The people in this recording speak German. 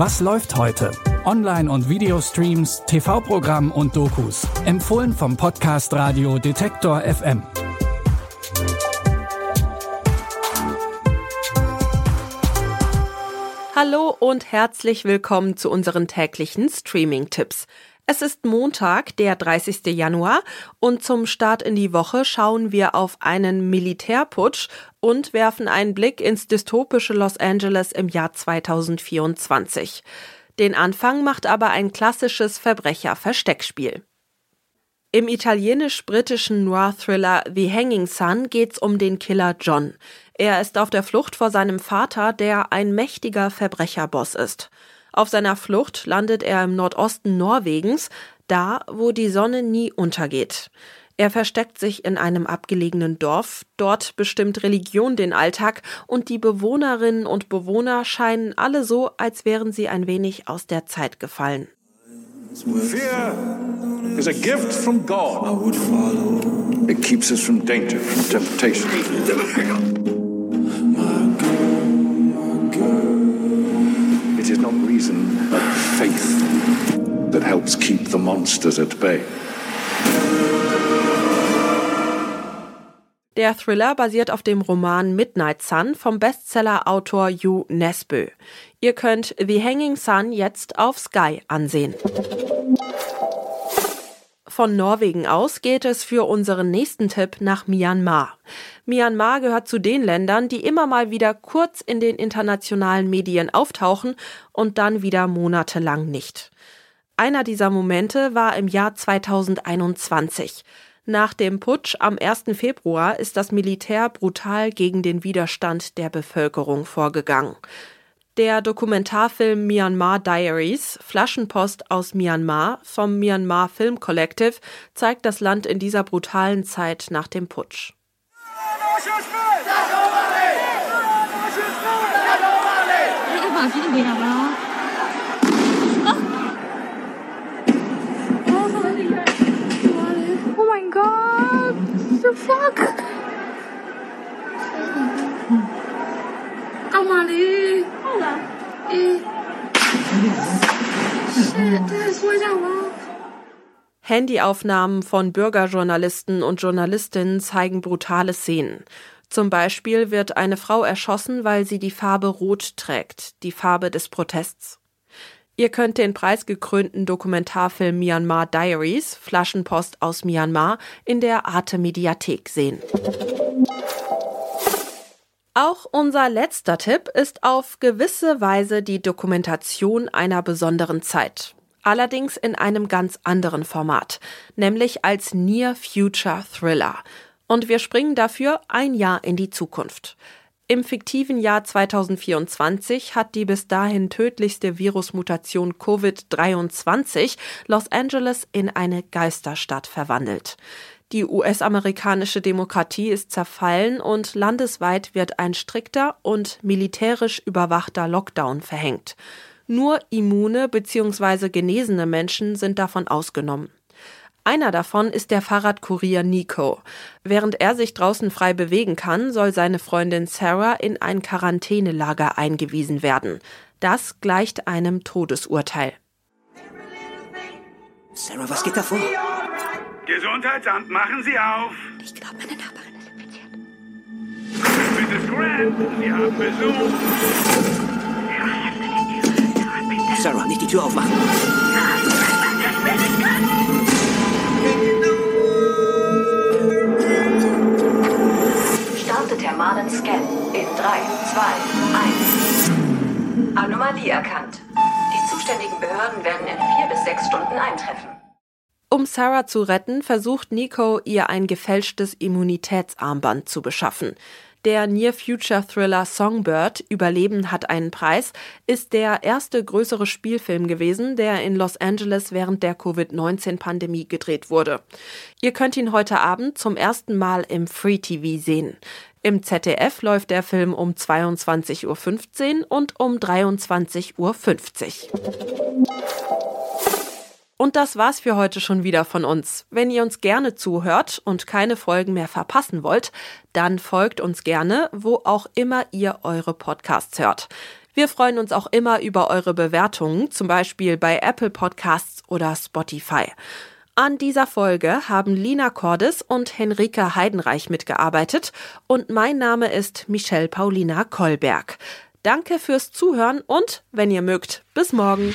Was läuft heute? Online- und Videostreams, TV-Programm und Dokus. Empfohlen vom Podcast Radio Detektor FM. Hallo und herzlich willkommen zu unseren täglichen Streaming-Tipps. Es ist Montag, der 30. Januar, und zum Start in die Woche schauen wir auf einen Militärputsch und werfen einen Blick ins dystopische Los Angeles im Jahr 2024. Den Anfang macht aber ein klassisches Verbrecher-Versteckspiel. Im italienisch-britischen Noir-Thriller The Hanging Sun geht's um den Killer John. Er ist auf der Flucht vor seinem Vater, der ein mächtiger Verbrecherboss ist. Auf seiner Flucht landet er im Nordosten Norwegens, da, wo die Sonne nie untergeht. Er versteckt sich in einem abgelegenen Dorf, dort bestimmt Religion den Alltag und die Bewohnerinnen und Bewohner scheinen alle so, als wären sie ein wenig aus der Zeit gefallen. Fear is a gift from God. It keeps us from danger, from temptation. Monsters at bay. Der Thriller basiert auf dem Roman Midnight Sun vom Bestseller-Autor Hugh Nesbø. Ihr könnt The Hanging Sun jetzt auf Sky ansehen. Von Norwegen aus geht es für unseren nächsten Tipp nach Myanmar. Myanmar gehört zu den Ländern, die immer mal wieder kurz in den internationalen Medien auftauchen und dann wieder monatelang nicht. Einer dieser Momente war im Jahr 2021. Nach dem Putsch am 1. Februar ist das Militär brutal gegen den Widerstand der Bevölkerung vorgegangen. Der Dokumentarfilm Myanmar Diaries, Flaschenpost aus Myanmar vom Myanmar Film Collective zeigt das Land in dieser brutalen Zeit nach dem Putsch. Handyaufnahmen von Bürgerjournalisten und Journalistinnen zeigen brutale Szenen. Zum Beispiel wird eine Frau erschossen, weil sie die Farbe Rot trägt, die Farbe des Protests. Ihr könnt den preisgekrönten Dokumentarfilm Myanmar Diaries, Flaschenpost aus Myanmar, in der Arte Mediathek sehen. Auch unser letzter Tipp ist auf gewisse Weise die Dokumentation einer besonderen Zeit. Allerdings in einem ganz anderen Format, nämlich als Near Future Thriller. Und wir springen dafür ein Jahr in die Zukunft. Im fiktiven Jahr 2024 hat die bis dahin tödlichste Virusmutation Covid-23 Los Angeles in eine Geisterstadt verwandelt. Die US-amerikanische Demokratie ist zerfallen und landesweit wird ein strikter und militärisch überwachter Lockdown verhängt. Nur immune bzw. genesene Menschen sind davon ausgenommen. Einer davon ist der Fahrradkurier Nico. Während er sich draußen frei bewegen kann, soll seine Freundin Sarah in ein Quarantänelager eingewiesen werden. Das gleicht einem Todesurteil. Sarah, was geht da vor? Gesundheitsamt, machen Sie auf! Ich glaube, meine Nachbarin ist infiziert. Mrs. Grant, Sie haben Besuch! Sarah, nicht die Tür aufmachen. Starte thermalen Scan in 3, 2, 1. Anomalie erkannt. Die zuständigen Behörden werden in vier bis sechs Stunden eintreffen. Um Sarah zu retten, versucht Nico, ihr ein gefälschtes Immunitätsarmband zu beschaffen. Der Near-Future-Thriller Songbird Überleben hat einen Preis ist der erste größere Spielfilm gewesen, der in Los Angeles während der Covid-19-Pandemie gedreht wurde. Ihr könnt ihn heute Abend zum ersten Mal im Free TV sehen. Im ZDF läuft der Film um 22.15 Uhr und um 23.50 Uhr. Und das war's für heute schon wieder von uns. Wenn ihr uns gerne zuhört und keine Folgen mehr verpassen wollt, dann folgt uns gerne, wo auch immer ihr eure Podcasts hört. Wir freuen uns auch immer über eure Bewertungen, zum Beispiel bei Apple Podcasts oder Spotify. An dieser Folge haben Lina Cordes und Henrike Heidenreich mitgearbeitet und mein Name ist Michelle Paulina Kolberg. Danke fürs Zuhören und, wenn ihr mögt, bis morgen.